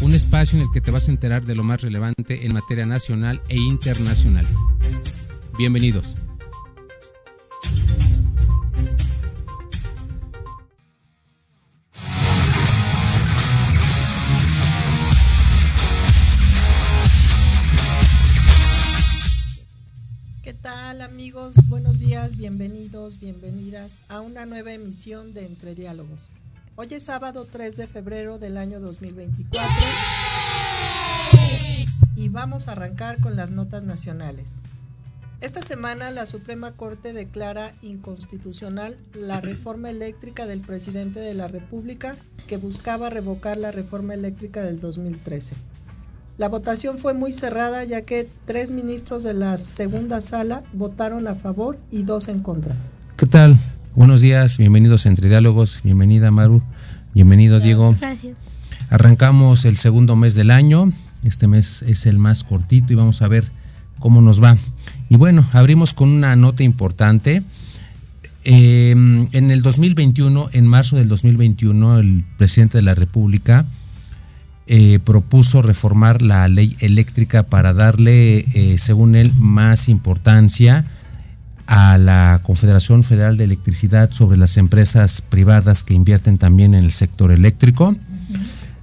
Un espacio en el que te vas a enterar de lo más relevante en materia nacional e internacional. Bienvenidos. ¿Qué tal amigos? Buenos días, bienvenidos, bienvenidas a una nueva emisión de Entre Diálogos. Hoy es sábado 3 de febrero del año 2024 y vamos a arrancar con las notas nacionales. Esta semana la Suprema Corte declara inconstitucional la reforma eléctrica del presidente de la República que buscaba revocar la reforma eléctrica del 2013. La votación fue muy cerrada ya que tres ministros de la segunda sala votaron a favor y dos en contra. ¿Qué tal? Buenos días, bienvenidos a Entre Diálogos, bienvenida Maru, bienvenido Diego. Gracias. Arrancamos el segundo mes del año, este mes es el más cortito y vamos a ver cómo nos va. Y bueno, abrimos con una nota importante. Eh, en el 2021, en marzo del 2021, el presidente de la República eh, propuso reformar la ley eléctrica para darle, eh, según él, más importancia a la Confederación Federal de Electricidad sobre las empresas privadas que invierten también en el sector eléctrico.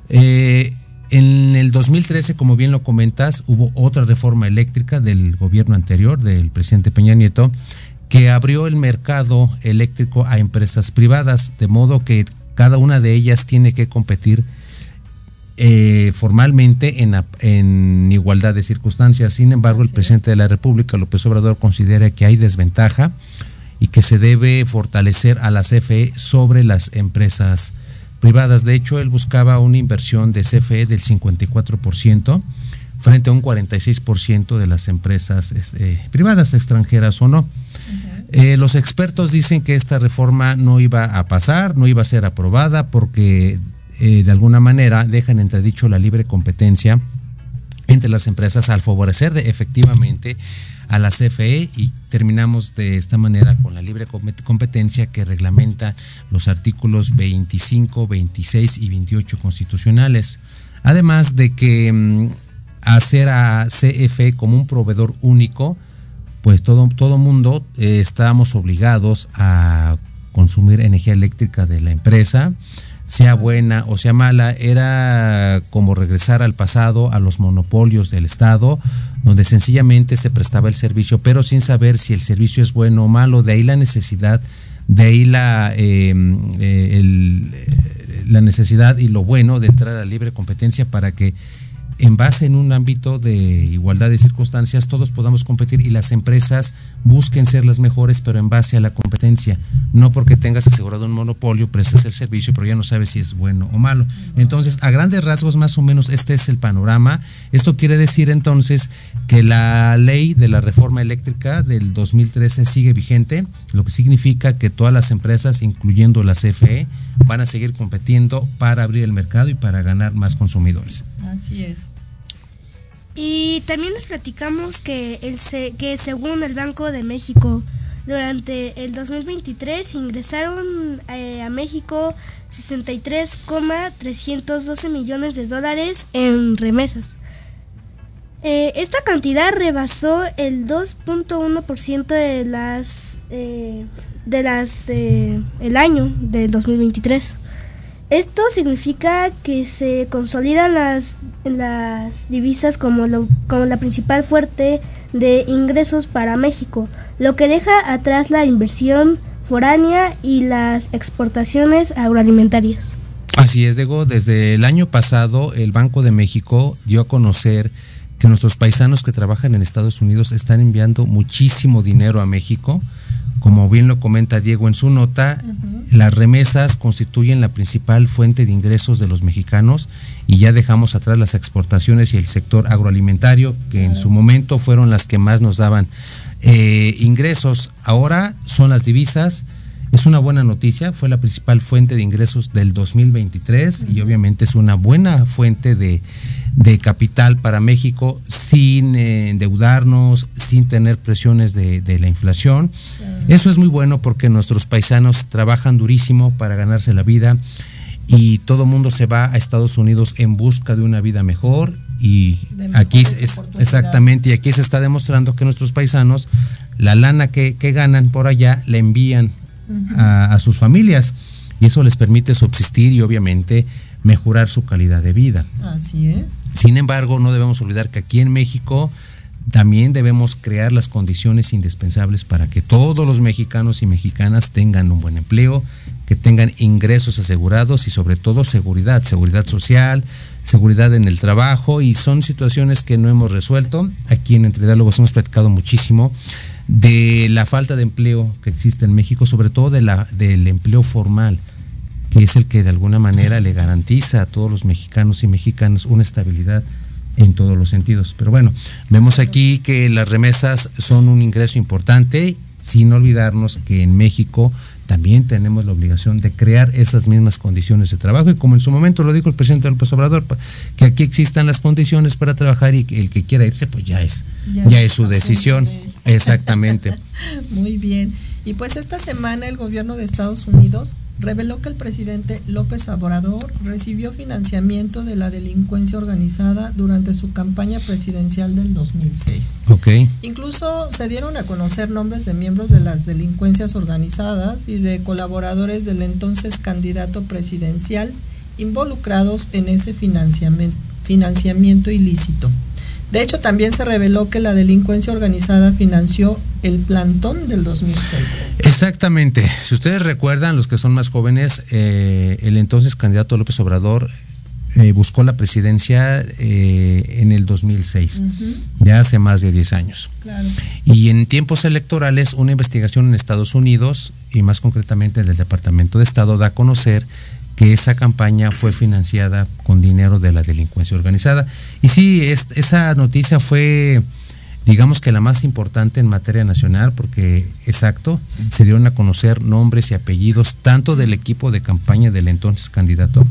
Eh, en el 2013, como bien lo comentas, hubo otra reforma eléctrica del gobierno anterior, del presidente Peña Nieto, que abrió el mercado eléctrico a empresas privadas, de modo que cada una de ellas tiene que competir eh, formalmente en, en, igualdad de circunstancias. Sin embargo, el presidente de la República, López Obrador, considera que hay desventaja y que se debe fortalecer a la CFE sobre las empresas privadas. De hecho, él buscaba una inversión de CFE del 54% frente a un 46% de las empresas eh, privadas, extranjeras o no. Uh -huh. eh, los expertos dicen que esta reforma no iba a pasar, no iba a ser aprobada porque eh, de alguna manera dejan entredicho la libre competencia entre las empresas al favorecer de, efectivamente a la CFE y terminamos de esta manera con la libre competencia que reglamenta los artículos 25, 26 y 28 constitucionales. Además de que mmm, hacer a CFE como un proveedor único, pues todo, todo mundo eh, estábamos obligados a consumir energía eléctrica de la empresa, sea buena o sea mala, era como regresar al pasado, a los monopolios del Estado, donde sencillamente se prestaba el servicio, pero sin saber si el servicio es bueno o malo, de ahí la necesidad, de ahí la, eh, eh, el, la necesidad y lo bueno de entrar a la libre competencia para que en base en un ámbito de igualdad de circunstancias todos podamos competir y las empresas busquen ser las mejores pero en base a la competencia. No porque tengas asegurado un monopolio prestas el servicio pero ya no sabes si es bueno o malo. Entonces a grandes rasgos más o menos este es el panorama. Esto quiere decir entonces que la ley de la reforma eléctrica del 2013 sigue vigente lo que significa que todas las empresas incluyendo la CFE van a seguir compitiendo para abrir el mercado y para ganar más consumidores. Así es. Y también les platicamos que, el, que según el Banco de México, durante el 2023 ingresaron eh, a México 63,312 millones de dólares en remesas. Eh, esta cantidad rebasó el 2.1% de las eh, de las el año del 2023. Esto significa que se consolidan las, las divisas como, lo, como la principal fuerte de ingresos para México, lo que deja atrás la inversión foránea y las exportaciones agroalimentarias. Así es, Diego. Desde el año pasado, el Banco de México dio a conocer que nuestros paisanos que trabajan en Estados Unidos están enviando muchísimo dinero a México como bien lo comenta Diego en su nota, uh -huh. las remesas constituyen la principal fuente de ingresos de los mexicanos y ya dejamos atrás las exportaciones y el sector agroalimentario, que en su momento fueron las que más nos daban eh, ingresos. Ahora son las divisas. Es una buena noticia, fue la principal fuente de ingresos del 2023 y obviamente es una buena fuente de, de capital para México sin eh, endeudarnos, sin tener presiones de, de la inflación. Eso es muy bueno porque nuestros paisanos trabajan durísimo para ganarse la vida y todo mundo se va a Estados Unidos en busca de una vida mejor y aquí es exactamente y aquí se está demostrando que nuestros paisanos la lana que, que ganan por allá la envían uh -huh. a, a sus familias y eso les permite subsistir y obviamente mejorar su calidad de vida. Así es. Sin embargo, no debemos olvidar que aquí en México también debemos crear las condiciones indispensables para que todos los mexicanos y mexicanas tengan un buen empleo, que tengan ingresos asegurados y sobre todo seguridad, seguridad social, seguridad en el trabajo y son situaciones que no hemos resuelto. Aquí en Entre Diálogos hemos platicado muchísimo de la falta de empleo que existe en México, sobre todo de la, del empleo formal que es el que de alguna manera le garantiza a todos los mexicanos y mexicanas una estabilidad en todos los sentidos. Pero bueno, vemos aquí que las remesas son un ingreso importante, sin olvidarnos que en México también tenemos la obligación de crear esas mismas condiciones de trabajo y como en su momento lo dijo el presidente López Obrador, que aquí existan las condiciones para trabajar y el que quiera irse pues ya es, ya, ya es su decisión. De... Exactamente. Muy bien. Y pues esta semana el gobierno de Estados Unidos reveló que el presidente López Obrador recibió financiamiento de la delincuencia organizada durante su campaña presidencial del 2006. Okay. Incluso se dieron a conocer nombres de miembros de las delincuencias organizadas y de colaboradores del entonces candidato presidencial involucrados en ese financiamiento, financiamiento ilícito. De hecho, también se reveló que la delincuencia organizada financió el plantón del 2006. Exactamente. Si ustedes recuerdan, los que son más jóvenes, eh, el entonces candidato López Obrador eh, buscó la presidencia eh, en el 2006, uh -huh. ya hace más de 10 años. Claro. Y en tiempos electorales, una investigación en Estados Unidos, y más concretamente del Departamento de Estado, da a conocer que esa campaña fue financiada con dinero de la delincuencia organizada. Y sí, es, esa noticia fue, digamos que la más importante en materia nacional, porque, exacto, se dieron a conocer nombres y apellidos tanto del equipo de campaña del entonces candidato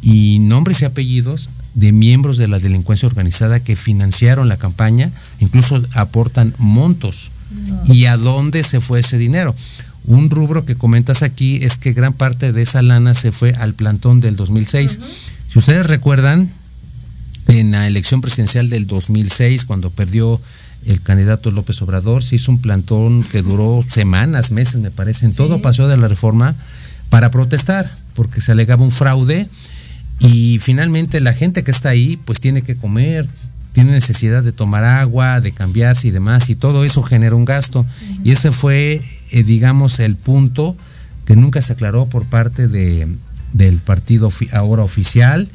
y nombres y apellidos de miembros de la delincuencia organizada que financiaron la campaña, incluso aportan montos. No. ¿Y a dónde se fue ese dinero? Un rubro que comentas aquí es que gran parte de esa lana se fue al plantón del 2006. Uh -huh. Si ustedes recuerdan, en la elección presidencial del 2006, cuando perdió el candidato López Obrador, se hizo un plantón que duró semanas, meses, me parece, en sí. todo paseo de la reforma, para protestar, porque se alegaba un fraude y finalmente la gente que está ahí, pues tiene que comer, tiene necesidad de tomar agua, de cambiarse y demás, y todo eso genera un gasto. Uh -huh. Y ese fue eh, digamos, el punto que nunca se aclaró por parte de, del partido ahora oficial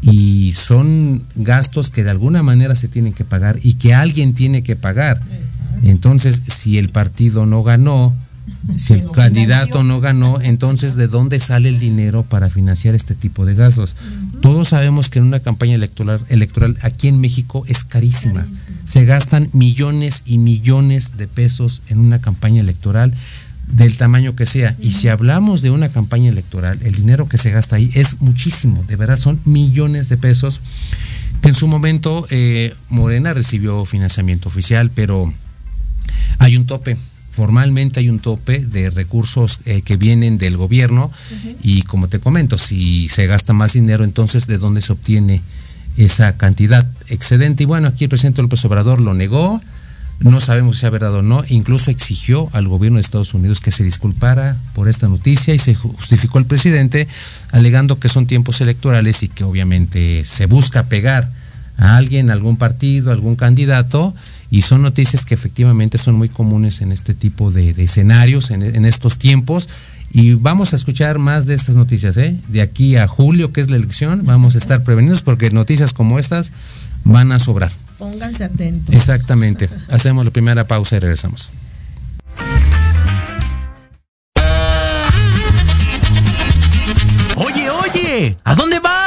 y son gastos que de alguna manera se tienen que pagar y que alguien tiene que pagar. Entonces, si el partido no ganó, si el candidato no ganó, entonces ¿de dónde sale el dinero para financiar este tipo de gastos? Uh -huh. Todos sabemos que en una campaña electoral, electoral aquí en México es carísima. carísima. Se gastan millones y millones de pesos en una campaña electoral del tamaño que sea. Uh -huh. Y si hablamos de una campaña electoral, el dinero que se gasta ahí es muchísimo, de verdad son millones de pesos que en su momento eh, Morena recibió financiamiento oficial, pero hay un tope formalmente hay un tope de recursos eh, que vienen del gobierno uh -huh. y como te comento, si se gasta más dinero, entonces de dónde se obtiene esa cantidad excedente. Y bueno, aquí el presidente López Obrador lo negó, no sabemos si sea verdad o no, incluso exigió al gobierno de Estados Unidos que se disculpara por esta noticia y se justificó el presidente alegando que son tiempos electorales y que obviamente se busca pegar a alguien, a algún partido, a algún candidato y son noticias que efectivamente son muy comunes en este tipo de, escenarios, en, estos tiempos. Y vamos a escuchar más de estas noticias. ¿eh? De aquí a julio, que es la elección, vamos a estar prevenidos porque noticias como estas van a sobrar. Pónganse atentos. Exactamente. Hacemos la primera pausa y regresamos. Oye, oye, ¿a dónde vas?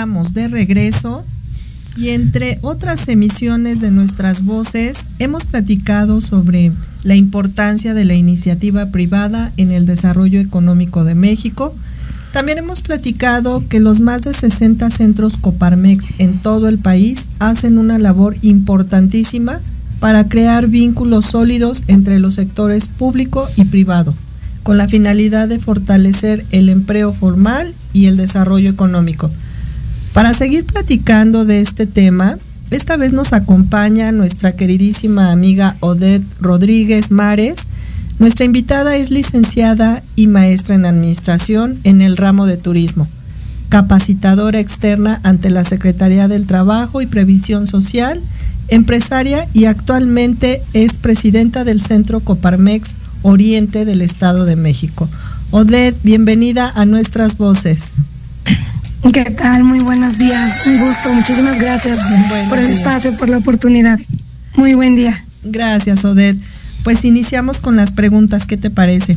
De regreso y entre otras emisiones de nuestras voces hemos platicado sobre la importancia de la iniciativa privada en el desarrollo económico de México. También hemos platicado que los más de 60 centros Coparmex en todo el país hacen una labor importantísima para crear vínculos sólidos entre los sectores público y privado, con la finalidad de fortalecer el empleo formal y el desarrollo económico. Para seguir platicando de este tema, esta vez nos acompaña nuestra queridísima amiga Odette Rodríguez Mares. Nuestra invitada es licenciada y maestra en administración en el ramo de turismo, capacitadora externa ante la Secretaría del Trabajo y Previsión Social, empresaria y actualmente es presidenta del Centro Coparmex Oriente del Estado de México. Odette, bienvenida a nuestras voces. ¿Qué tal? Muy buenos días. Un gusto. Muchísimas gracias por el espacio, por la oportunidad. Muy buen día. Gracias, Odette. Pues iniciamos con las preguntas. ¿Qué te parece?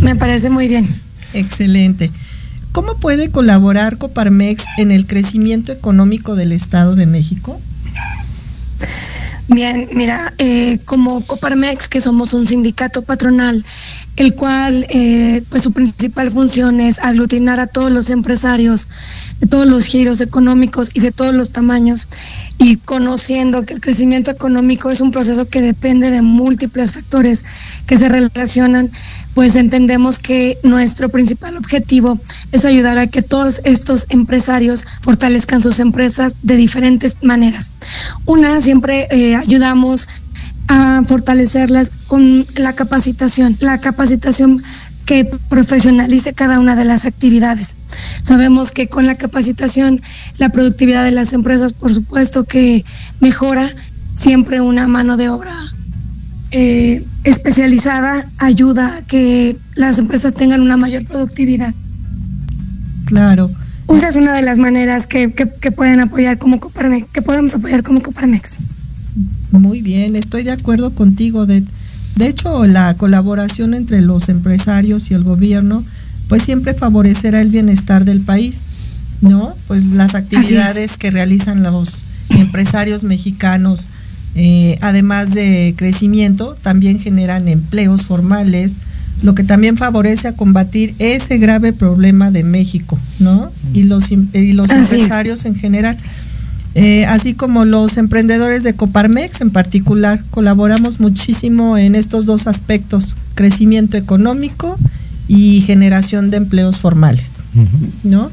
Me parece muy bien. Excelente. ¿Cómo puede colaborar Coparmex en el crecimiento económico del Estado de México? Bien, mira, eh, como Coparmex, que somos un sindicato patronal, el cual, eh, pues su principal función es aglutinar a todos los empresarios de todos los giros económicos y de todos los tamaños, y conociendo que el crecimiento económico es un proceso que depende de múltiples factores que se relacionan, pues entendemos que nuestro principal objetivo es ayudar a que todos estos empresarios fortalezcan sus empresas de diferentes maneras. Una, siempre eh, ayudamos a fortalecerlas con la capacitación, la capacitación que profesionalice cada una de las actividades. Sabemos que con la capacitación la productividad de las empresas, por supuesto que mejora, siempre una mano de obra eh, especializada ayuda a que las empresas tengan una mayor productividad. Claro. Esa es una de las maneras que, que, pueden apoyar como Coparmex, que podemos apoyar como Coparmex. Muy bien, estoy de acuerdo contigo. De, de hecho, la colaboración entre los empresarios y el gobierno, pues siempre favorecerá el bienestar del país, ¿no? Pues las actividades que realizan los empresarios mexicanos, eh, además de crecimiento, también generan empleos formales, lo que también favorece a combatir ese grave problema de México, ¿no? Y los, y los empresarios en general. Eh, así como los emprendedores de Coparmex en particular, colaboramos muchísimo en estos dos aspectos, crecimiento económico y generación de empleos formales, ¿no?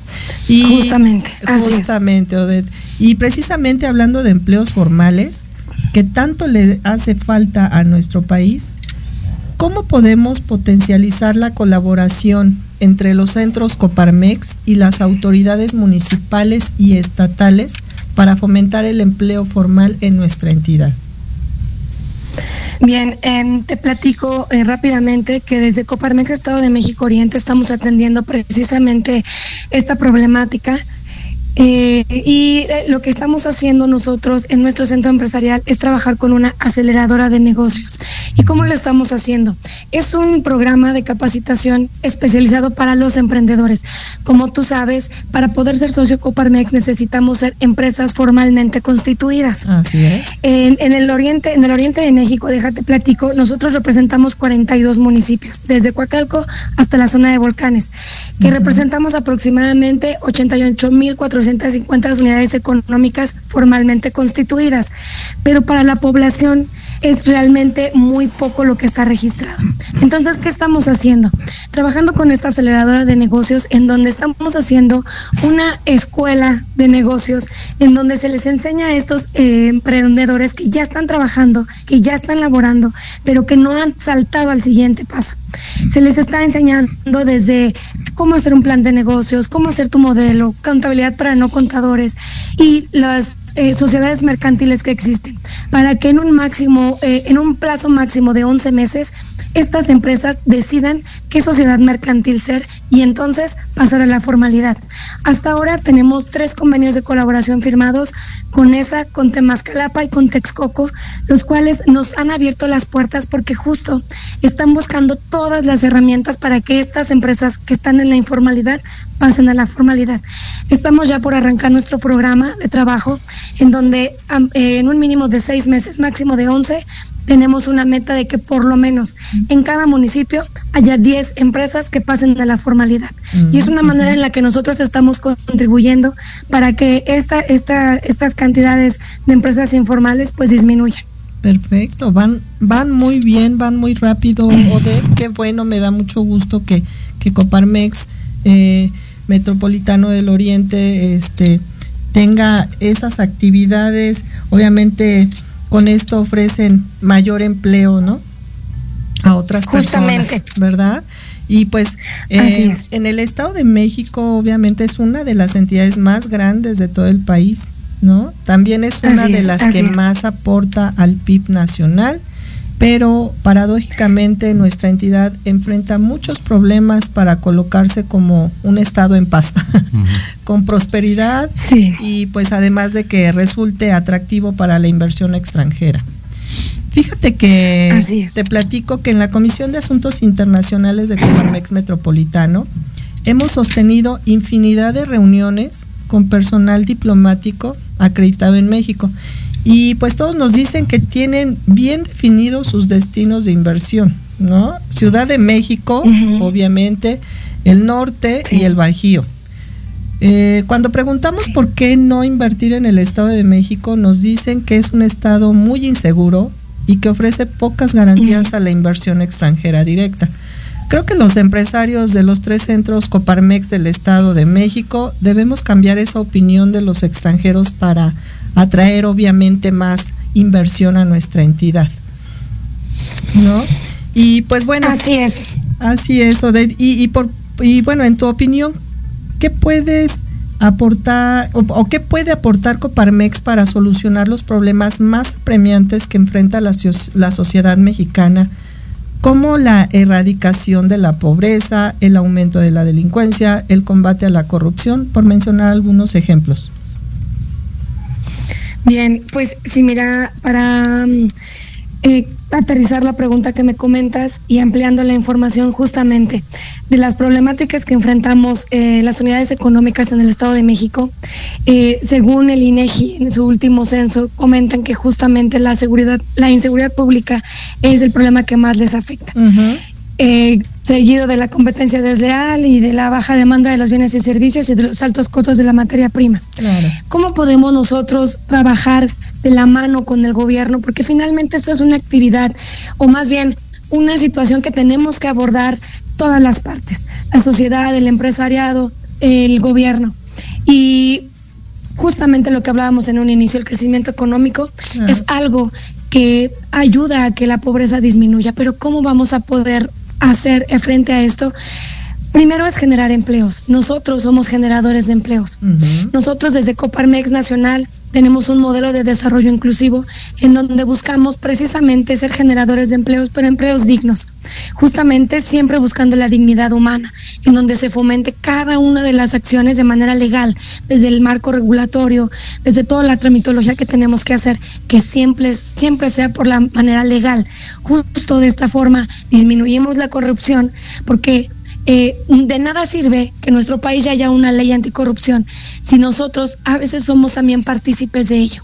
Y justamente, justamente, Odette. Y precisamente hablando de empleos formales, que tanto le hace falta a nuestro país, ¿cómo podemos potencializar la colaboración entre los centros Coparmex y las autoridades municipales y estatales para fomentar el empleo formal en nuestra entidad? Bien, em, te platico eh, rápidamente que desde Coparmex Estado de México Oriente estamos atendiendo precisamente esta problemática eh, y eh, lo que estamos haciendo nosotros en nuestro centro empresarial es trabajar con una aceleradora de negocios. ¿Y cómo lo estamos haciendo? Es un programa de capacitación especializado para los emprendedores. Como tú sabes, para poder ser socio Coparmex necesitamos ser empresas formalmente constituidas. Así es. En, en, el oriente, en el oriente de México, déjate platico, nosotros representamos 42 municipios, desde Coacalco hasta la zona de volcanes, que representamos aproximadamente 88.400 250 unidades económicas formalmente constituidas, pero para la población es realmente muy poco lo que está registrado. Entonces, ¿qué estamos haciendo? Trabajando con esta aceleradora de negocios en donde estamos haciendo una escuela de negocios en donde se les enseña a estos eh, emprendedores que ya están trabajando, que ya están laborando, pero que no han saltado al siguiente paso. Se les está enseñando desde cómo hacer un plan de negocios, cómo hacer tu modelo, contabilidad para no contadores y las eh, sociedades mercantiles que existen, para que en un máximo, eh, en un plazo máximo de 11 meses, estas empresas decidan qué sociedad mercantil ser y entonces pasar a la formalidad. Hasta ahora tenemos tres convenios de colaboración firmados con ESA, con Temascalapa y con Texcoco, los cuales nos han abierto las puertas porque justo están buscando todas las herramientas para que estas empresas que están en la informalidad pasen a la formalidad. Estamos ya por arrancar nuestro programa de trabajo en donde eh, en un mínimo de seis meses, máximo de once, tenemos una meta de que por lo menos en cada municipio haya 10 empresas que pasen a la formalidad. Y es una manera en la que nosotros estamos contribuyendo para que esta, esta, estas cantidades de empresas informales pues disminuyan. Perfecto, van, van muy bien, van muy rápido, Odette, qué bueno, me da mucho gusto que, que Coparmex eh, Metropolitano del Oriente este, tenga esas actividades, obviamente con esto ofrecen mayor empleo, ¿no? A otras personas, ¿verdad? Y pues eh, en el Estado de México obviamente es una de las entidades más grandes de todo el país, ¿no? También es una de las que más aporta al PIB nacional pero paradójicamente nuestra entidad enfrenta muchos problemas para colocarse como un estado en paz, con prosperidad y pues además de que resulte atractivo para la inversión extranjera. Fíjate que te platico que en la Comisión de Asuntos Internacionales de Coparmex Metropolitano hemos sostenido infinidad de reuniones con personal diplomático acreditado en México y pues todos nos dicen que tienen bien definidos sus destinos de inversión, ¿no? Ciudad de México, obviamente, el norte y el Bajío. Eh, cuando preguntamos por qué no invertir en el Estado de México, nos dicen que es un estado muy inseguro y que ofrece pocas garantías a la inversión extranjera directa. Creo que los empresarios de los tres centros Coparmex del Estado de México debemos cambiar esa opinión de los extranjeros para atraer obviamente más inversión a nuestra entidad. ¿No? Y pues bueno. Así es. Así es, Odette. Y, y, por, y bueno, en tu opinión, ¿qué puedes aportar o, qué puede aportar Coparmex para solucionar los problemas más apremiantes que enfrenta la, la sociedad mexicana? como la erradicación de la pobreza, el aumento de la delincuencia, el combate a la corrupción, por mencionar algunos ejemplos. Bien, pues sí, mira, para mm, eh, aterrizar la pregunta que me comentas y ampliando la información justamente de las problemáticas que enfrentamos eh, las unidades económicas en el Estado de México, eh, según el INEGI en su último censo comentan que justamente la seguridad, la inseguridad pública es el problema que más les afecta. Eh, seguido de la competencia desleal y de la baja demanda de los bienes y servicios y de los altos costos de la materia prima. ¿Cómo podemos nosotros trabajar de la mano con el gobierno? Porque finalmente esto es una actividad, o más bien una situación que tenemos que abordar todas las partes, la sociedad, el empresariado, el gobierno. Y justamente lo que hablábamos en un inicio, el crecimiento económico es algo que ayuda a que la pobreza disminuya, pero ¿cómo vamos a poder hacer frente a esto? Primero es generar empleos. Nosotros somos generadores de empleos. Nosotros desde Coparmex Nacional tenemos un modelo de desarrollo inclusivo en donde buscamos precisamente ser generadores de empleos, pero empleos dignos, justamente siempre buscando la dignidad humana, en donde se fomente cada una de las acciones de manera legal, desde el marco regulatorio, desde toda la tramitología que tenemos que hacer, que siempre, siempre sea por la manera legal. Justo de esta forma disminuimos la corrupción, porque eh, de nada sirve que en nuestro país ya haya una ley anticorrupción si nosotros a veces somos también partícipes de ello.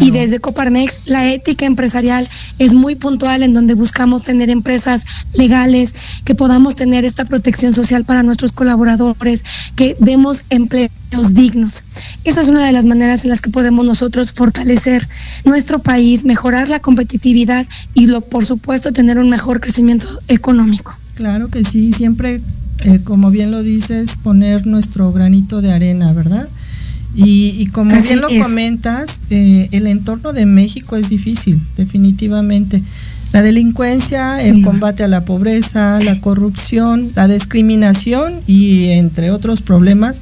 Y desde Coparmex, la ética empresarial es muy puntual en donde buscamos tener empresas legales, que podamos tener esta protección social para nuestros colaboradores, que demos empleos dignos. Esa es una de las maneras en las que podemos nosotros fortalecer nuestro país, mejorar la competitividad y, lo, por supuesto, tener un mejor crecimiento económico. Claro que sí, siempre, eh, como bien lo dices, poner nuestro granito de arena, ¿verdad? Y, como bien lo comentas, eh, el entorno de México es difícil, definitivamente. La delincuencia, el combate a la pobreza, la corrupción, la discriminación y entre otros problemas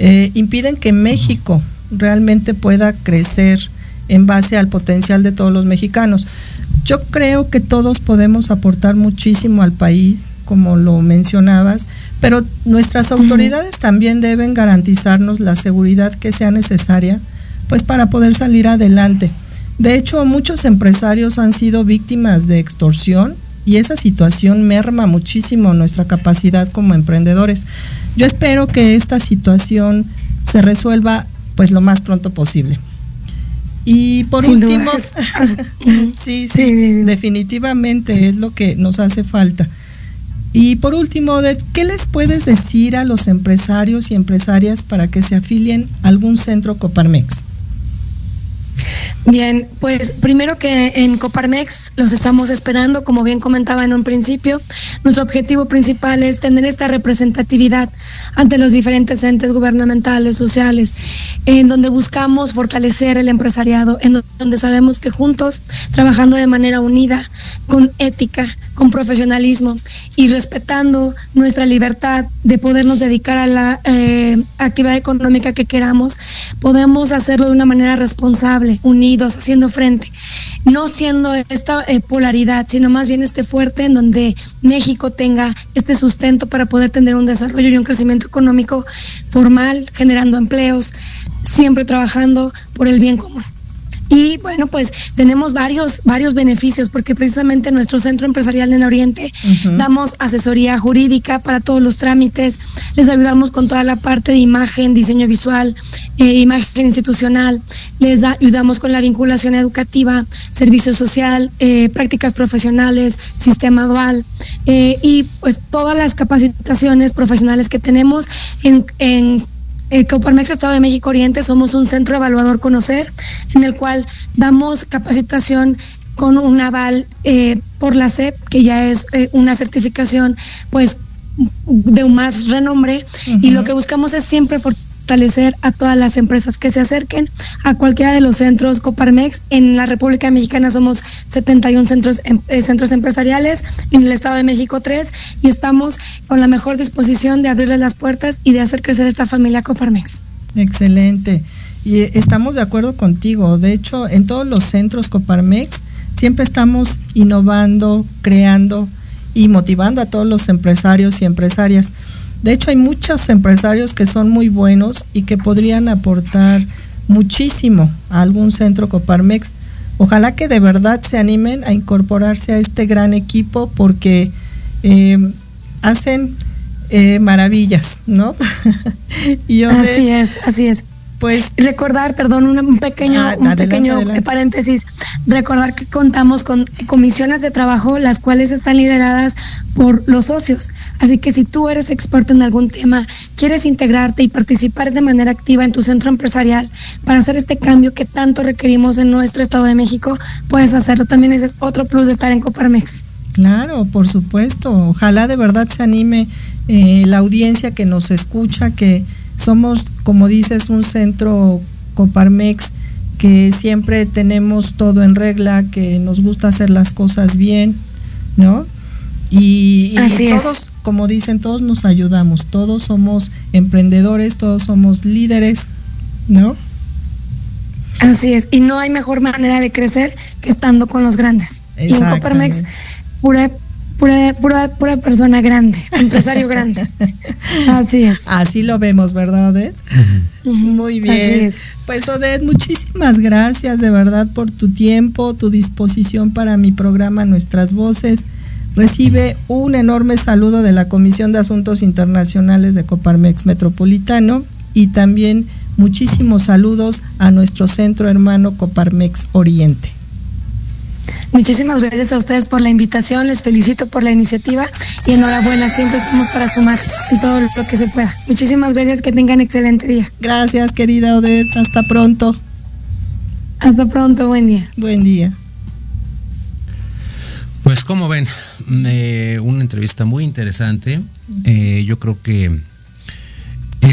eh, impiden que México realmente pueda crecer en base al potencial de todos los mexicanos. Yo creo que todos podemos aportar muchísimo al país, como lo mencionabas, pero nuestras autoridades también deben garantizarnos la seguridad que sea necesaria, pues para poder salir adelante. De hecho, muchos empresarios han sido víctimas de extorsión y esa situación merma muchísimo nuestra capacidad como emprendedores. Yo espero que esta situación se resuelva pues lo más pronto posible. Y por último, sí, sí, definitivamente es lo que nos hace falta. Y por último, ¿qué les puedes decir a los empresarios y empresarias para que se afilien a algún centro Coparmex? Bien, pues primero que en Coparmex los estamos esperando, como bien comentaba en un principio, nuestro objetivo principal es tener esta representatividad ante los diferentes entes gubernamentales, sociales, en donde buscamos fortalecer el empresariado, en donde sabemos que juntos, trabajando de manera unida, con ética, con profesionalismo y respetando nuestra libertad de podernos dedicar a la eh, actividad económica que queramos, podemos hacerlo de una manera responsable, unidos, haciendo frente, no siendo esta eh, polaridad, sino más bien este fuerte en donde México tenga este sustento para poder tener un desarrollo y un crecimiento económico formal, generando empleos, siempre trabajando por el bien común. Y bueno, pues tenemos varios, varios beneficios porque precisamente nuestro centro empresarial en Oriente damos asesoría jurídica para todos los trámites, les ayudamos con toda la parte de imagen, diseño visual, eh, imagen institucional, les ayudamos con la vinculación educativa, servicio social, eh, prácticas profesionales, sistema dual. Eh, y pues todas las capacitaciones profesionales que tenemos en, en eh, Coparmex Estado de México Oriente somos un centro evaluador conocer en el cual damos capacitación con un aval eh, por la SEP, que ya es eh, una certificación pues de un más renombre y lo que buscamos es siempre fortalecer a todas las empresas que se acerquen a cualquiera de los centros Coparmex. En la República Mexicana somos 71 centros, em, eh, centros empresariales, en el Estado de México 3 y estamos con la mejor disposición de abrirle las puertas y de hacer crecer esta familia Coparmex. Excelente. Y eh, estamos de acuerdo contigo. De hecho, en todos los centros Coparmex siempre estamos innovando, creando y motivando a todos los empresarios y empresarias. De hecho, hay muchos empresarios que son muy buenos y que podrían aportar muchísimo a algún centro Coparmex. Ojalá que de verdad se animen a incorporarse a este gran equipo porque eh, hacen eh, maravillas, ¿no? así es, así es. Pues recordar, perdón, un pequeño, ah, un pequeño paréntesis, recordar que contamos con comisiones de trabajo, las cuales están lideradas por los socios. Así que si tú eres experto en algún tema, quieres integrarte y participar de manera activa en tu centro empresarial para hacer este cambio que tanto requerimos en nuestro Estado de México, puedes hacerlo. También ese es otro plus de estar en Coparmex. Claro, por supuesto. Ojalá de verdad se anime eh, la audiencia que nos escucha, que somos, como dices, un centro Coparmex que siempre tenemos todo en regla, que nos gusta hacer las cosas bien, ¿no? Y, todos, como dicen, todos nos ayudamos, todos somos emprendedores, todos somos líderes, ¿no? Así es, y no hay mejor manera de crecer que estando con los grandes. Y en Coparmex, pura pura, pura, pura persona grande, empresario grande. Así es. Así lo vemos, ¿verdad, Odette? Muy bien. Pues Odette, muchísimas gracias de verdad por tu tiempo, tu disposición para mi programa Nuestras Voces. Recibe un enorme saludo de la Comisión de Asuntos Internacionales de Coparmex Metropolitano y también muchísimos saludos a nuestro centro hermano Coparmex Oriente. Muchísimas gracias a ustedes por la invitación, les felicito por la iniciativa y enhorabuena, siempre estamos para sumar en todo lo que se pueda. Muchísimas gracias, que tengan excelente día. Gracias, querida Odette, hasta pronto. Hasta pronto, buen día. Buen día. Pues como ven, eh, una entrevista muy interesante. Eh, yo creo que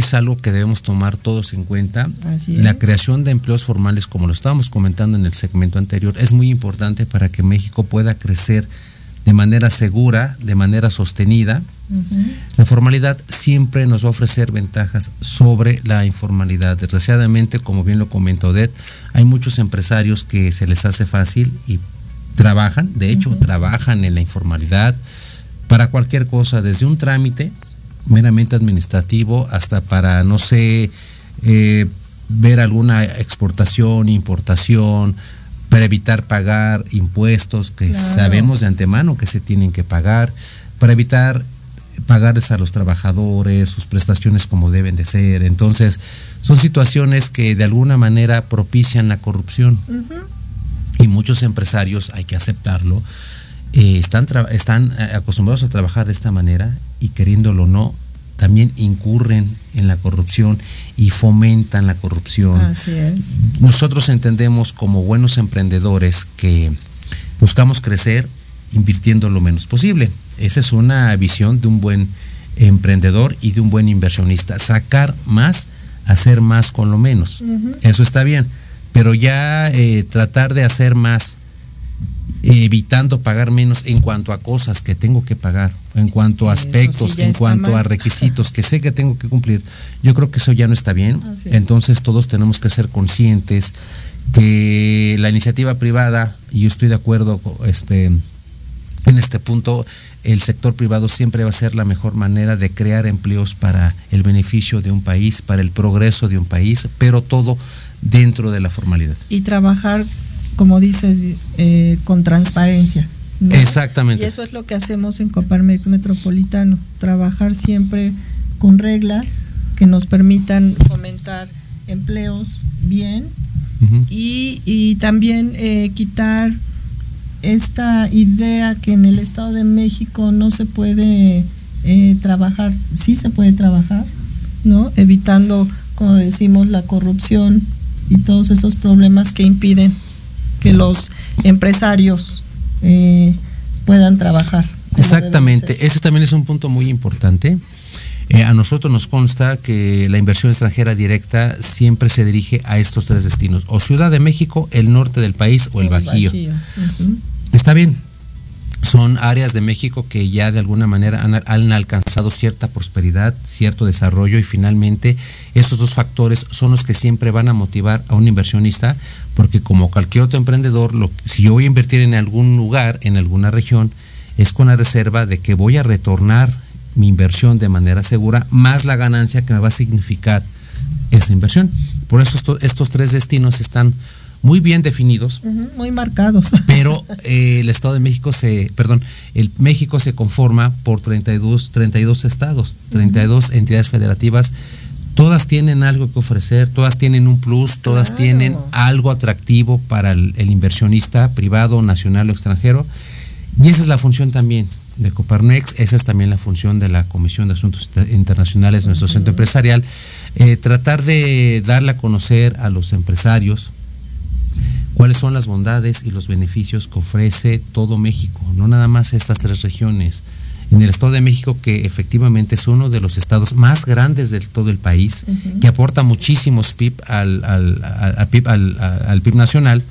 es algo que debemos tomar todos en cuenta. la creación de empleos formales, como lo estábamos comentando en el segmento anterior, es muy importante para que México pueda crecer de manera segura, de manera sostenida. La formalidad siempre nos va a ofrecer ventajas sobre la informalidad. Desgraciadamente, como bien lo comentó Odette, hay muchos empresarios que se les hace fácil y trabajan, de hecho, trabajan en la informalidad para cualquier cosa, desde un trámite meramente administrativo hasta para, no sé, eh, ver alguna exportación, importación, para evitar pagar impuestos que sabemos de antemano que se tienen que pagar, para evitar pagarles a los trabajadores sus prestaciones como deben de ser. Entonces, son situaciones que de alguna manera propician la corrupción. Y muchos empresarios, hay que aceptarlo, eh, están, están eh, acostumbrados a trabajar de esta manera y queriéndolo o no, también incurren en la corrupción y fomentan la corrupción. Así es. Nosotros entendemos como buenos emprendedores que buscamos crecer invirtiendo lo menos posible. Esa es una visión de un buen emprendedor y de un buen inversionista. Sacar más, hacer más con lo menos. Eso está bien. Pero ya eh, tratar de hacer más evitando pagar menos en cuanto a cosas que tengo que pagar, en cuanto a aspectos, en cuanto a requisitos que sé que tengo que cumplir. Yo creo que eso ya no está bien. Entonces todos tenemos que ser conscientes que la iniciativa privada, y yo estoy de acuerdo este, en este punto, el sector privado siempre va a ser la mejor manera de crear empleos para el beneficio de un país, para el progreso de un país, pero todo dentro de la formalidad. Y trabajar, como dices, eh, con transparencia. Exactamente. Y eso es lo que hacemos en Coparmex Metropolitano, trabajar siempre con reglas que nos permitan fomentar empleos bien y, y, también eh, quitar esta idea que en el Estado de México no se puede eh, trabajar, sí se puede trabajar, ¿no? Evitando, como decimos, la corrupción y todos esos problemas que impiden que los empresarios eh, puedan trabajar. Exactamente, ese también es un punto muy importante. Eh, a nosotros nos consta que la inversión extranjera directa siempre se dirige a estos tres destinos, o Ciudad de México, el norte del país o el, Bajío. Está bien, son áreas de México que ya de alguna manera han, alcanzado cierta prosperidad, cierto desarrollo y finalmente esos dos factores son los que siempre van a motivar a un inversionista porque como cualquier otro emprendedor, si yo voy a invertir en algún lugar, en alguna región, es con la reserva de que voy a retornar mi inversión de manera segura, más la ganancia que me va a significar esa inversión. Por eso estos tres destinos están muy bien definidos, uh -huh, muy marcados. Pero eh, el Estado de México se, perdón, el México se conforma por 32, 32 estados, 32 uh -huh. entidades federativas. Todas tienen algo que ofrecer, todas tienen un plus, todas Claro. tienen algo atractivo para el, el inversionista privado, nacional o extranjero. Y esa es la función también de Coparmex, esa es también la función de la Comisión de Asuntos Inter- Internacionales de nuestro centro empresarial, eh, tratar de darle a conocer a los empresarios cuáles son las bondades y los beneficios que ofrece todo México, no nada más estas tres regiones. En el Estado de México, que efectivamente es uno de los estados más grandes de todo el país, que aporta muchísimos PIB al, al- PIB, al- al PIB nacional,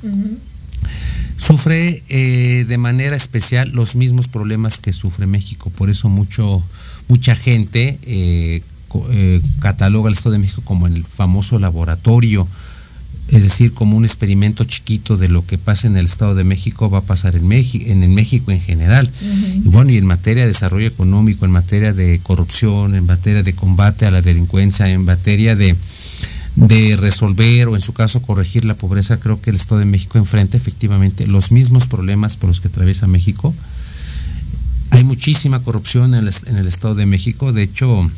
sufre eh, de manera especial los mismos problemas que sufre México. Por eso mucho, mucha gente eh, eh, cataloga al Estado de México como el famoso laboratorio, es decir, como un experimento chiquito de lo que pasa en el Estado de México va a pasar en, México, en el México en general. Y bueno, y en materia de desarrollo económico, en materia de corrupción, en materia de combate a la delincuencia, en materia de, de resolver o en su caso corregir la pobreza, creo que el Estado de México enfrenta efectivamente los mismos problemas por los que atraviesa México. Hay muchísima corrupción en el, en el Estado de México, de hecho,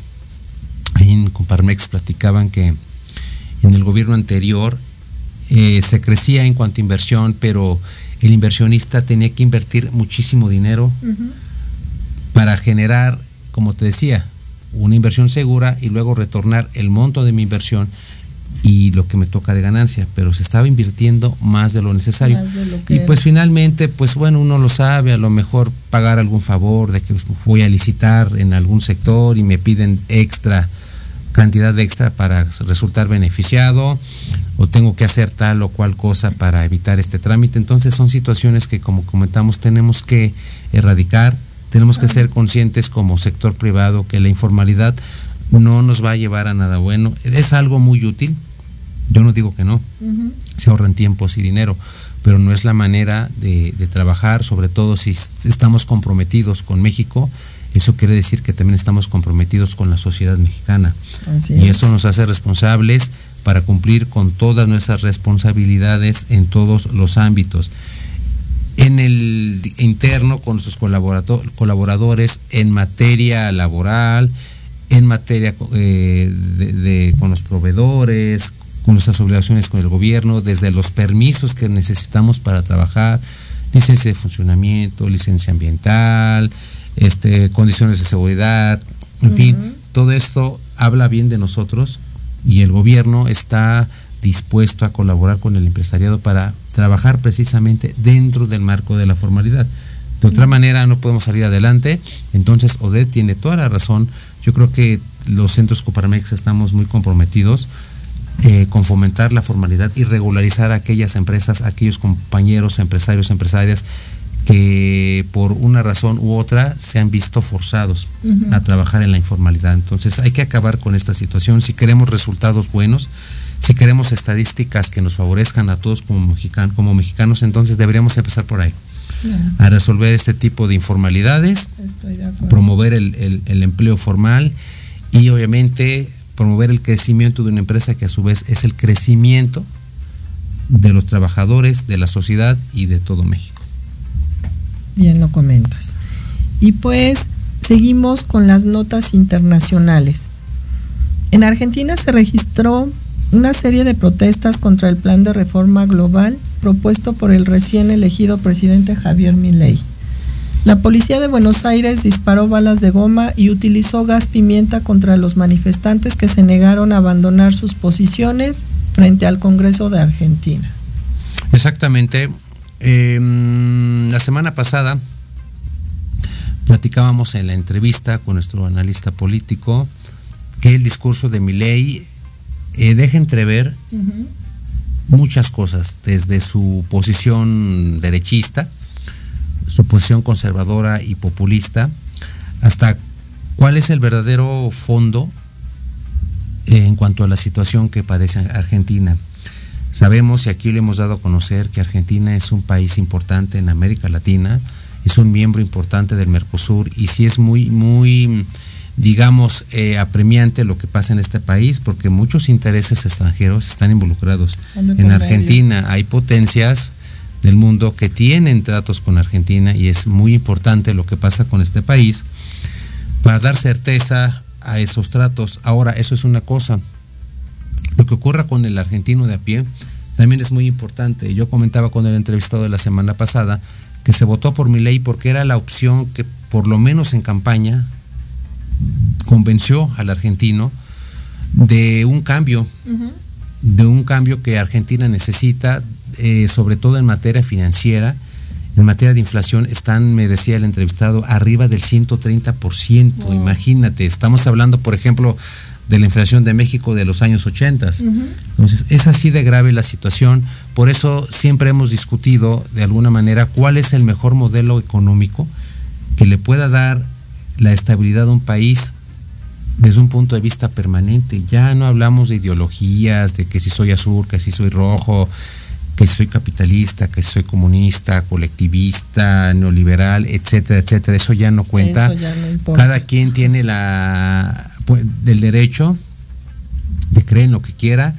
ahí en Comparmex platicaban que en el gobierno anterior eh, se crecía en cuanto a inversión, pero el inversionista tenía que invertir muchísimo dinero para generar, como te decía, una inversión segura y luego retornar el monto de mi inversión y lo que me toca de ganancia, pero se estaba invirtiendo más de lo necesario. De lo y pues finalmente, pues bueno, uno lo sabe, a lo mejor pagar algún favor de que voy a licitar en algún sector y me piden extra cantidad de extra para resultar beneficiado o tengo que hacer tal o cual cosa para evitar este trámite. Entonces son situaciones que como comentamos tenemos que erradicar, tenemos que ser conscientes como sector privado que la informalidad no nos va a llevar a nada bueno. Es algo muy útil, yo no digo que no, se ahorran tiempos y dinero, pero no es la manera de, de trabajar, sobre todo si estamos comprometidos con México, eso quiere decir que también estamos comprometidos con la sociedad mexicana. Así y es. eso nos hace responsables para cumplir con todas nuestras responsabilidades en todos los ámbitos. En el interno, con sus colaboradores, en materia laboral, en materia eh, de, de- con los proveedores, con nuestras obligaciones con el gobierno, desde los permisos que necesitamos para trabajar, licencia de funcionamiento, licencia ambiental, este, condiciones de seguridad, en fin, todo esto habla bien de nosotros y el gobierno está dispuesto a colaborar con el empresariado para trabajar precisamente dentro del marco de la formalidad. De otra manera no podemos salir adelante. Entonces Odette tiene toda la razón. Yo creo que los centros Coparmex estamos muy comprometidos eh, con fomentar la formalidad y regularizar a aquellas empresas, a aquellos compañeros, empresarios, empresarias que por una razón u otra se han visto forzados a trabajar en la informalidad. Entonces hay que acabar con esta situación. Si queremos resultados buenos, si queremos estadísticas que nos favorezcan a todos como, mexican- como mexicanos, entonces deberíamos empezar por ahí, a resolver este tipo de informalidades, de promover el, el- el empleo formal y obviamente promover el crecimiento de una empresa que a su vez es el crecimiento de los trabajadores, de la sociedad y de todo México. Bien lo comentas. Y pues seguimos con las notas internacionales. En Argentina se registró una serie de protestas contra el plan de reforma global propuesto por el recién elegido presidente Javier Milei. La policía de Buenos Aires disparó balas de goma y utilizó gas pimienta contra los manifestantes que se negaron a abandonar sus posiciones frente al Congreso de Argentina. Exactamente. Eh, la semana pasada platicábamos en la entrevista con nuestro analista político que el discurso de Milei eh, deja entrever uh -huh. muchas cosas, desde su posición derechista, su posición conservadora y populista, hasta cuál es el verdadero fondo eh, en cuanto a la situación que padece Argentina. Sabemos, y aquí le hemos dado a conocer, que Argentina es un país importante en América Latina, es un miembro importante del Mercosur y sí es muy, muy, digamos, eh, apremiante lo que pasa en este país porque muchos intereses extranjeros están involucrados. Están en Argentina hay potencias del mundo que tienen tratos con Argentina y es muy importante lo que pasa con este país para dar certeza a esos tratos. Ahora, eso es una cosa. Lo que ocurra con el argentino de a pie también es muy importante. Yo comentaba con el entrevistado de la semana pasada que se votó por mi ley porque era la opción que por lo menos en campaña convenció al argentino de un cambio, uh -huh. de un cambio que Argentina necesita, eh, sobre todo en materia financiera, en materia de inflación, están, me decía el entrevistado, arriba del 130%. Wow. Imagínate, estamos hablando, por ejemplo, de la inflación de México de los años 80. Uh -huh. Entonces, es así de grave la situación. Por eso siempre hemos discutido, de alguna manera, cuál es el mejor modelo económico que le pueda dar la estabilidad a un país desde un punto de vista permanente. Ya no hablamos de ideologías, de que si soy azul, que si soy rojo, que soy capitalista, que soy comunista, colectivista, neoliberal, etcétera, etcétera. Eso ya no cuenta. Ya no Cada quien tiene la pues, del derecho de creer en lo que quiera,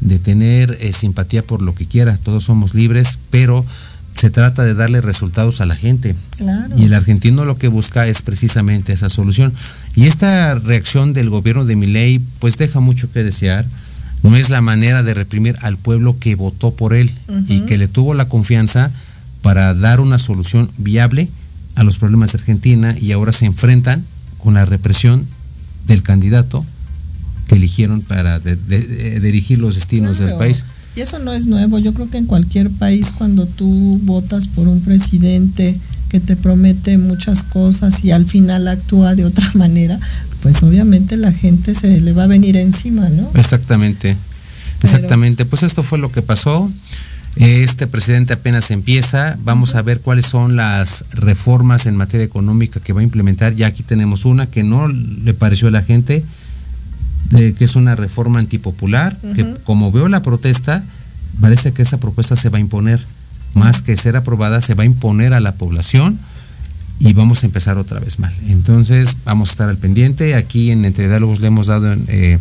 de tener eh, simpatía por lo que quiera. Todos somos libres, pero se trata de darle resultados a la gente. Claro. Y el argentino lo que busca es precisamente esa solución. Y esta reacción del gobierno de Milei pues deja mucho que desear. No es la manera de reprimir al pueblo que votó por él uh -huh. y que le tuvo la confianza para dar una solución viable a los problemas de Argentina y ahora se enfrentan con la represión del candidato que eligieron para de, de, de dirigir los destinos claro. del país. Y eso no es nuevo, yo creo que en cualquier país cuando tú votas por un presidente que te promete muchas cosas y al final actúa de otra manera, pues obviamente la gente se le va a venir encima, ¿no? Exactamente, Pero, exactamente. Pues esto fue lo que pasó. Este presidente apenas empieza, vamos a ver cuáles son las reformas en materia económica que va a implementar. Ya aquí tenemos una que no le pareció a la gente, de que es una reforma antipopular, uh -huh. que como veo la protesta, parece que esa propuesta se va a imponer, más que ser aprobada, se va a imponer a la población y vamos a empezar otra vez mal. Entonces, vamos a estar al pendiente. Aquí en Entre Diálogos le hemos dado eh,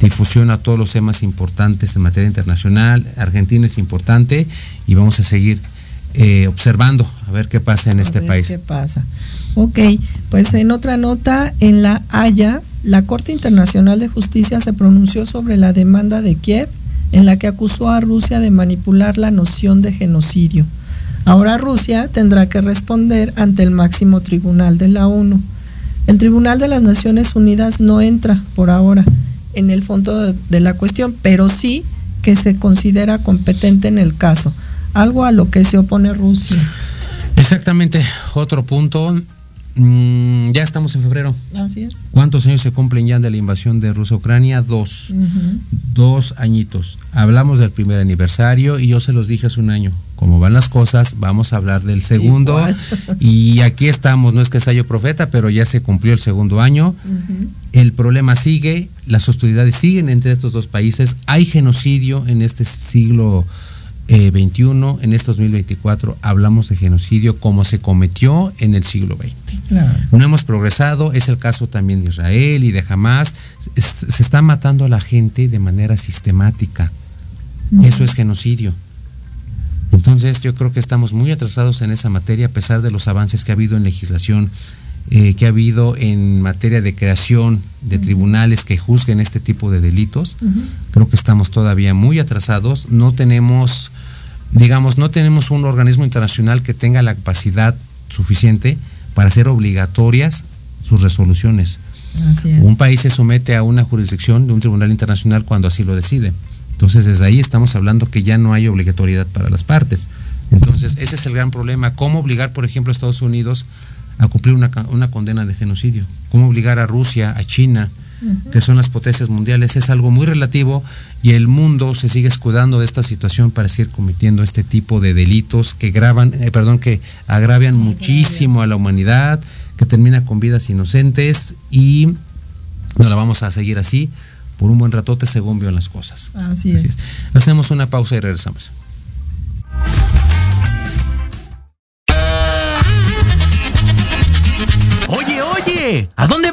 difusión a todos los temas importantes en materia internacional. Argentina es importante y vamos a seguir eh, observando a ver qué pasa en a este ver país. ¿Qué pasa? Ok, pues en otra nota, en La Haya, la Corte Internacional de Justicia se pronunció sobre la demanda de Kiev en la que acusó a Rusia de manipular la noción de genocidio. Ahora Rusia tendrá que responder ante el máximo tribunal de la ONU. El Tribunal de las Naciones Unidas no entra por ahora en el fondo de la cuestión, pero sí que se considera competente en el caso, algo a lo que se opone Rusia. Exactamente, otro punto. Mm, ya estamos en febrero. Así es. ¿Cuántos años se cumplen ya de la invasión de Rusia a Ucrania? Dos. Uh -huh. Dos añitos. Hablamos del primer aniversario y yo se los dije hace un año. Como van las cosas, vamos a hablar del segundo. Igual. y aquí estamos, no es que sea yo profeta, pero ya se cumplió el segundo año. Uh -huh. El problema sigue, las hostilidades siguen entre estos dos países. Hay genocidio en este siglo eh, 21, en este 2024, hablamos de genocidio como se cometió en el siglo XX. Claro. No hemos progresado, es el caso también de Israel y de Hamas. Se, se está matando a la gente de manera sistemática. Eso es genocidio. Entonces yo creo que estamos muy atrasados en esa materia a pesar de los avances que ha habido en legislación, eh, que ha habido en materia de creación de tribunales que juzguen este tipo de delitos. Creo que estamos todavía muy atrasados. No tenemos, digamos, no tenemos un organismo internacional que tenga la capacidad suficiente para hacer obligatorias sus resoluciones. Un país se somete a una jurisdicción de un tribunal internacional cuando así lo decide. Entonces, desde ahí estamos hablando que ya no hay obligatoriedad para las partes. Entonces, ese es el gran problema. ¿Cómo obligar, por ejemplo, a Estados Unidos a cumplir una, una condena de genocidio? ¿Cómo obligar a Rusia, a China, que son las potencias mundiales? Es algo muy relativo y el mundo se sigue escudando de esta situación para seguir cometiendo este tipo de delitos que graban, eh, perdón, que agravian muchísimo a la humanidad, que termina con vidas inocentes y no la vamos a seguir así por un buen ratote según vio las cosas. Así, es. Hacemos una pausa y regresamos. Oye, oye, ¿a dónde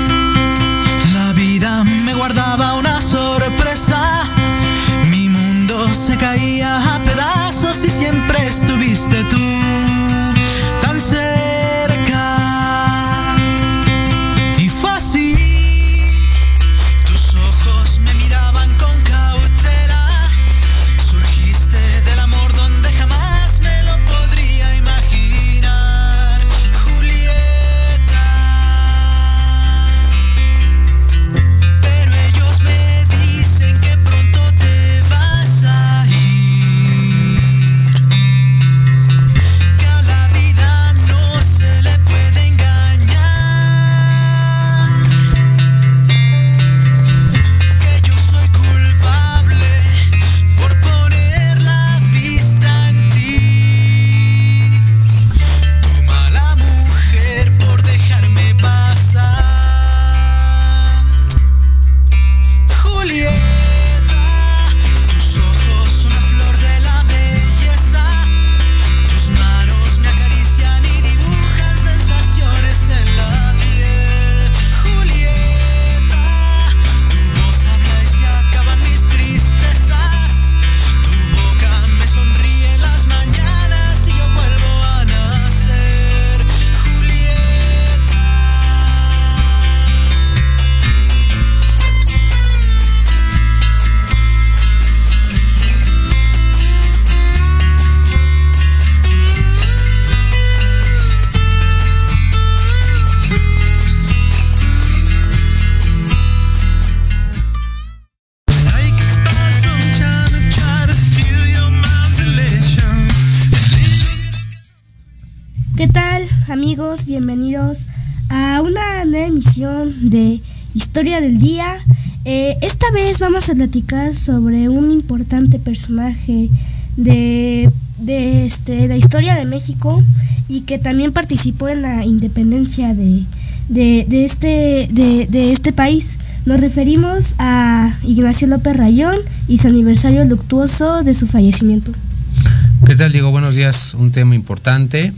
vamos a platicar sobre un importante personaje de, de este, la historia de México y que también participó en la independencia de, de, de este, de, de este país. Nos referimos a Ignacio López Rayón y su aniversario luctuoso de su fallecimiento. ¿Qué tal, Diego? Buenos días. Un tema importante.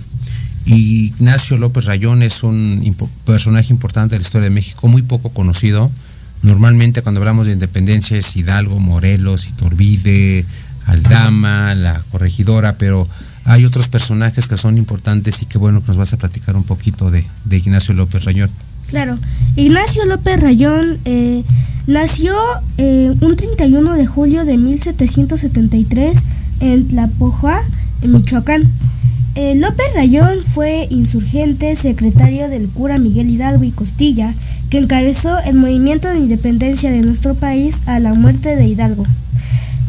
Ignacio López Rayón es un impo- personaje importante de la historia de México, muy poco conocido. Normalmente cuando hablamos de independencia es Hidalgo, Morelos, Iturbide, Aldama, la corregidora, pero hay otros personajes que son importantes y qué bueno que nos vas a platicar un poquito de, de Ignacio López Rayón. Claro, Ignacio López Rayón eh, nació eh, un 31 de julio de 1773 en Tlapoja, en Michoacán. Eh, López Rayón fue insurgente, secretario del cura Miguel Hidalgo y Costilla, que encabezó el movimiento de independencia de nuestro país a la muerte de Hidalgo.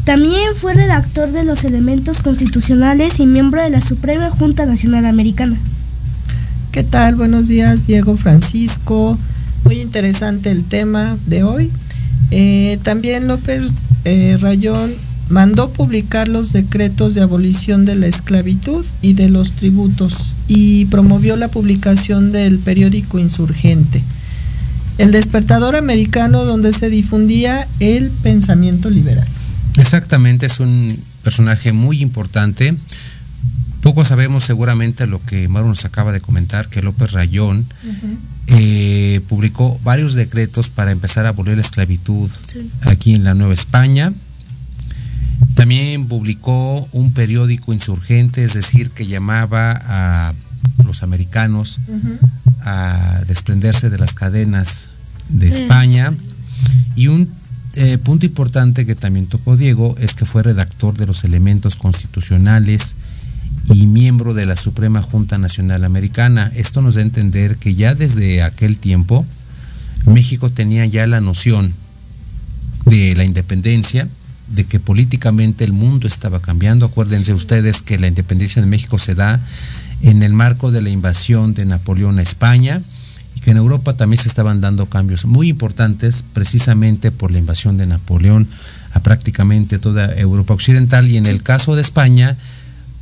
También fue redactor de los elementos constitucionales y miembro de la Suprema Junta Nacional Americana. ¿Qué tal? Buenos días, Diego Francisco. Muy interesante el tema de hoy. Eh, también López eh, Rayón mandó publicar los decretos de abolición de la esclavitud y de los tributos y promovió la publicación del periódico Insurgente, el despertador americano donde se difundía el pensamiento liberal. Exactamente, es un personaje muy importante. Poco sabemos seguramente lo que Mauro nos acaba de comentar, que López Rayón eh, publicó varios decretos para empezar a abolir la esclavitud Sí. aquí en la Nueva España. También publicó un periódico insurgente, es decir, que llamaba a los americanos a desprenderse de las cadenas de. España. Y un eh, punto importante que también tocó Diego es que fue redactor de los elementos constitucionales y miembro de la Suprema Junta Nacional Americana. Esto nos da a entender que ya desde aquel tiempo México tenía ya la noción de la independencia, de que políticamente el mundo estaba cambiando. Acuérdense ustedes que la independencia de México se da en el marco de la invasión de Napoleón a España y que en Europa también se estaban dando cambios muy importantes precisamente por la invasión de Napoleón a prácticamente toda Europa occidental y en el caso de España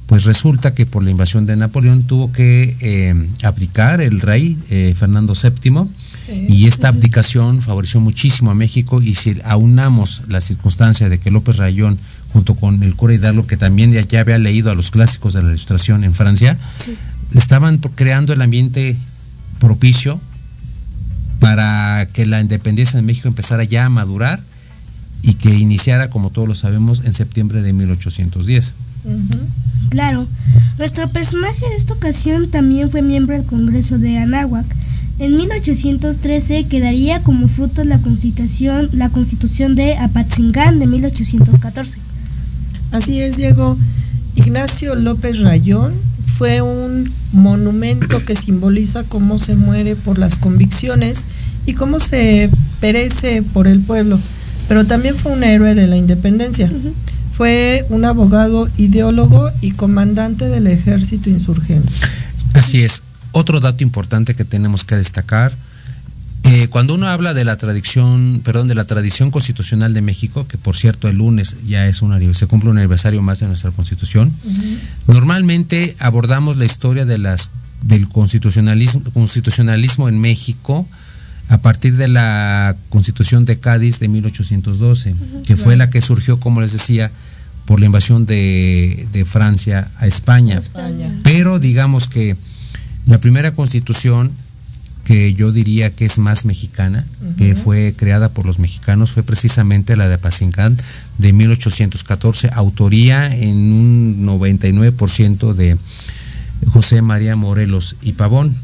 pues resulta que por la invasión de Napoleón tuvo que eh, abdicar el rey eh, Fernando VII Sí. y esta abdicación favoreció muchísimo a México y si aunamos la circunstancia de que López Rayón junto con el cura Hidalgo que también ya, ya había leído a los clásicos de la ilustración en Francia Sí. estaban creando el ambiente propicio para que la independencia de México empezara ya a madurar y que iniciara, como todos lo sabemos, en septiembre de 1810. Ujú. Claro, nuestro personaje de esta ocasión también fue miembro del Congreso de Anáhuac. En 1813 quedaría como fruto la constitución, la constitución de Apatzingán de 1814. Así es, Diego. Ignacio López Rayón fue un monumento que simboliza cómo se muere por las convicciones y cómo se perece por el pueblo, pero también fue un héroe de la independencia. Fue un abogado, ideólogo y comandante del ejército insurgente. Así es. Otro dato importante que tenemos que destacar, eh, cuando uno habla de la tradición, perdón, de la tradición constitucional de México, que por cierto el lunes ya es un se cumple un aniversario más de nuestra constitución, normalmente abordamos la historia de las del constitucionalismo, constitucionalismo en México a partir de la Constitución de Cádiz de 1812, que fue la que surgió, como les decía, por la invasión de, de Francia a España. España. Pero digamos que la primera constitución que yo diría que es más mexicana, que fue creada por los mexicanos, fue precisamente la de Apatzingán de 1814, autoría en un 99% de José María Morelos y Pavón.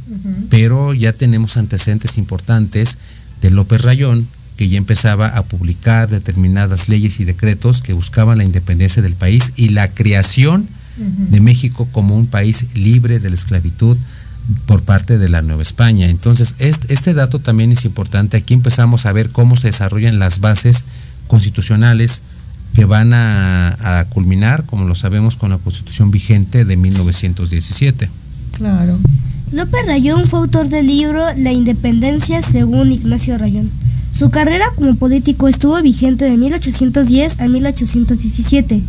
Pero ya tenemos antecedentes importantes de López Rayón, que ya empezaba a publicar determinadas leyes y decretos que buscaban la independencia del país y la creación de México como un país libre de la esclavitud por parte de la Nueva España. Entonces, este, este dato también es importante. Aquí empezamos a ver cómo se desarrollan las bases constitucionales que van a, a culminar, como lo sabemos, con la constitución vigente de 1917. Claro. López Rayón fue autor del libro La Independencia según Ignacio Rayón. Su carrera como político estuvo vigente de 1810 a 1817.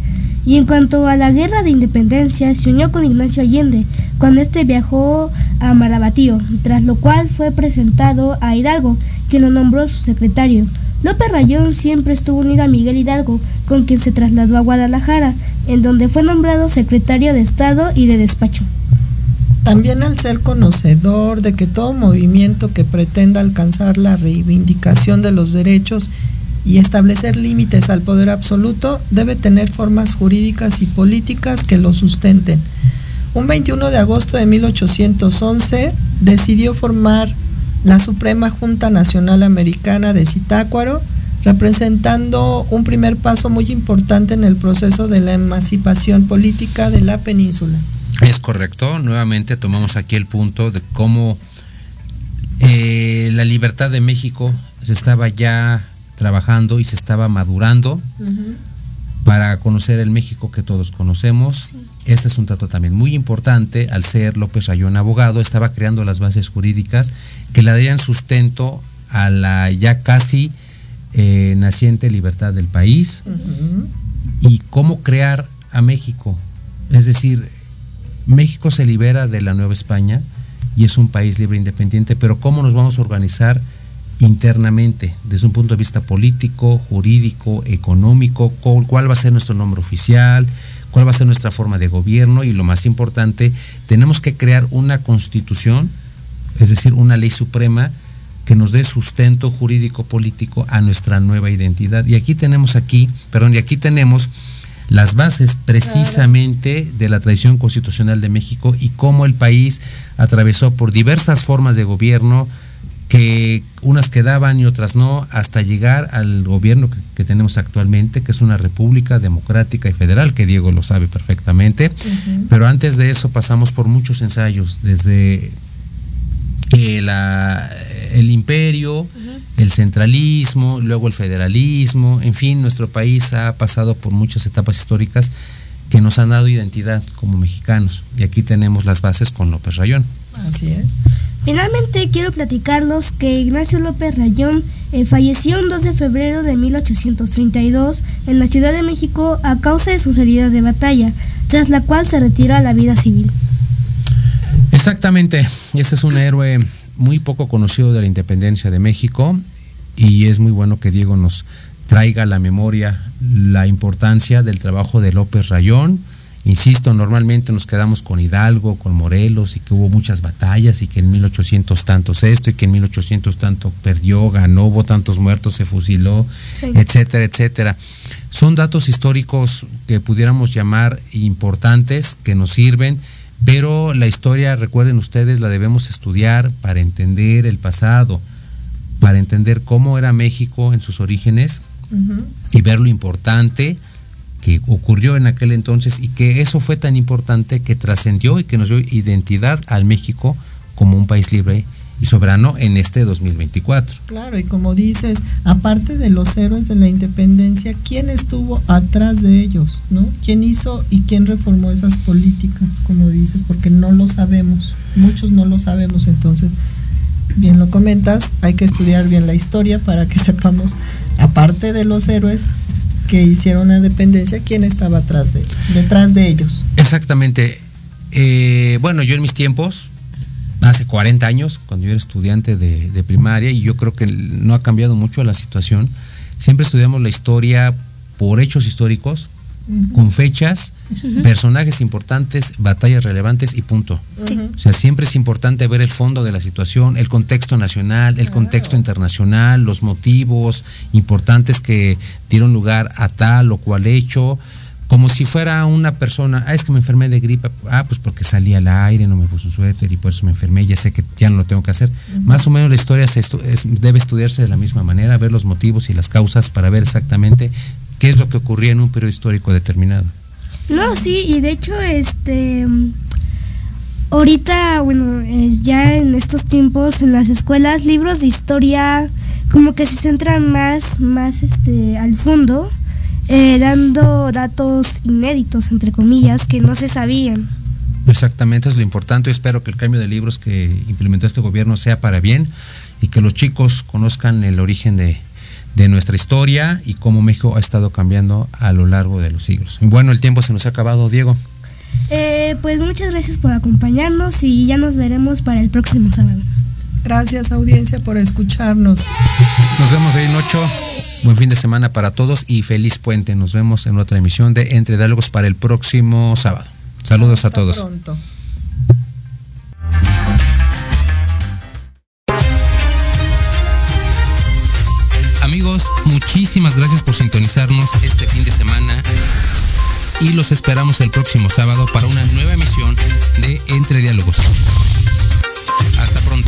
Y en cuanto a la guerra de independencia, se unió con Ignacio Allende cuando este viajó a Marabatío, tras lo cual fue presentado a Hidalgo, quien lo nombró su secretario. López Rayón siempre estuvo unido a Miguel Hidalgo, con quien se trasladó a Guadalajara, en donde fue nombrado secretario de Estado y de despacho. También al ser conocedor de que todo movimiento que pretenda alcanzar la reivindicación de los derechos y establecer límites al poder absoluto debe tener formas jurídicas y políticas que lo sustenten. Un 21 de agosto de 1811 decidió formar la Suprema Junta Nacional Americana de Zitácuaro, representando un primer paso muy importante en el proceso de la emancipación política de la península. Es correcto, nuevamente tomamos aquí el punto de cómo eh, la libertad de México se estaba ya trabajando y se estaba madurando para conocer el México que todos conocemos. Este es un dato también muy importante, al ser López Rayón abogado, estaba creando las bases jurídicas que le darían sustento a la ya casi eh, naciente libertad del país y cómo crear a México. Es decir, México se libera de la Nueva España y es un país libre e independiente, pero ¿cómo nos vamos a organizar internamente, desde un punto de vista político, jurídico, económico, cuál va a ser nuestro nombre oficial, cuál va a ser nuestra forma de gobierno y lo más importante, tenemos que crear una constitución, es decir, una ley suprema que nos dé sustento jurídico político a nuestra nueva identidad. Y aquí tenemos aquí, perdón, y aquí tenemos las bases precisamente de la tradición constitucional de México y cómo el país atravesó por diversas formas de gobierno, que unas quedaban y otras no, hasta llegar al gobierno que, tenemos actualmente, que es una república democrática y federal, que Diego lo sabe perfectamente. Pero antes de eso pasamos por muchos ensayos, desde el imperio, el centralismo, luego el federalismo, en fin, nuestro país ha pasado por muchas etapas históricas que nos han dado identidad como mexicanos. Y aquí tenemos las bases con López Rayón. Así es. Finalmente quiero platicarlos que Ignacio López Rayón eh, falleció el 2 de febrero de 1832 en la Ciudad de México a causa de sus heridas de batalla, tras la cual se retiró a la vida civil. Exactamente, este es un héroe muy poco conocido de la independencia de México y es muy bueno que Diego nos traiga a la memoria la importancia del trabajo de López Rayón. Insisto, normalmente nos quedamos con Hidalgo, con Morelos y que hubo muchas batallas y que en 1800 tantos esto y que en 1800 tanto perdió, ganó, hubo tantos muertos, se fusiló, etcétera, etcétera. Son datos históricos que pudiéramos llamar importantes, que nos sirven pero la historia, recuerden ustedes, la debemos estudiar para entender el pasado, para entender cómo era México en sus orígenes y ver lo importante que ocurrió en aquel entonces y que eso fue tan importante que trascendió y que nos dio identidad al México como un país libre y soberano en este 2024. Claro, y como dices, aparte de los héroes de la independencia, ¿quién estuvo atrás de ellos? ¿no? ¿Quién hizo y quién reformó esas políticas, como dices? Porque no lo sabemos, muchos no lo sabemos, entonces, bien lo comentas, hay que estudiar bien la historia para que sepamos, aparte de los héroes que hicieron la independencia, quién estaba atrás de, detrás de ellos. Exactamente. Eh, bueno, yo en mis tiempos, hace 40 años, cuando yo era estudiante de, primaria, y yo creo que no ha cambiado mucho la situación. Siempre estudiamos la historia por hechos históricos, con fechas, personajes importantes, batallas relevantes y punto. O sea, siempre es importante ver el fondo de la situación, el contexto nacional, el contexto internacional, los motivos importantes que dieron lugar a tal o cual hecho como si fuera una persona, ah, es que me enfermé de gripe, ah, pues porque salí al aire, no me puse un suéter y por eso me enfermé, ya sé que ya no lo tengo que hacer. Más o menos la historia se debe estudiarse de la misma manera, ver los motivos y las causas para ver exactamente qué es lo que ocurría en un periodo histórico determinado. No, sí, y de hecho, este, ahorita, bueno, ya en estos tiempos en las escuelas, libros de historia como que se centran más, más, este, al fondo eh, dando datos inéditos, entre comillas, que no se sabían. Exactamente, es lo importante. Espero que el cambio de libros que implementó este gobierno sea para bien y que los chicos conozcan el origen de, nuestra historia y cómo México ha estado cambiando a lo largo de los siglos. Bueno, el tiempo se nos ha acabado, Diego. Eh, pues muchas gracias por acompañarnos y ya nos veremos para el próximo sábado. Gracias audiencia por escucharnos. Nos vemos de noche. Buen fin de semana para todos y feliz puente. Nos vemos en otra emisión de Entre Diálogos para el próximo sábado. Saludos a todos. Pronto. amigos, muchísimas gracias por sintonizarnos este fin de semana y los esperamos el próximo sábado para una nueva emisión de Entre Diálogos. Hasta pronto.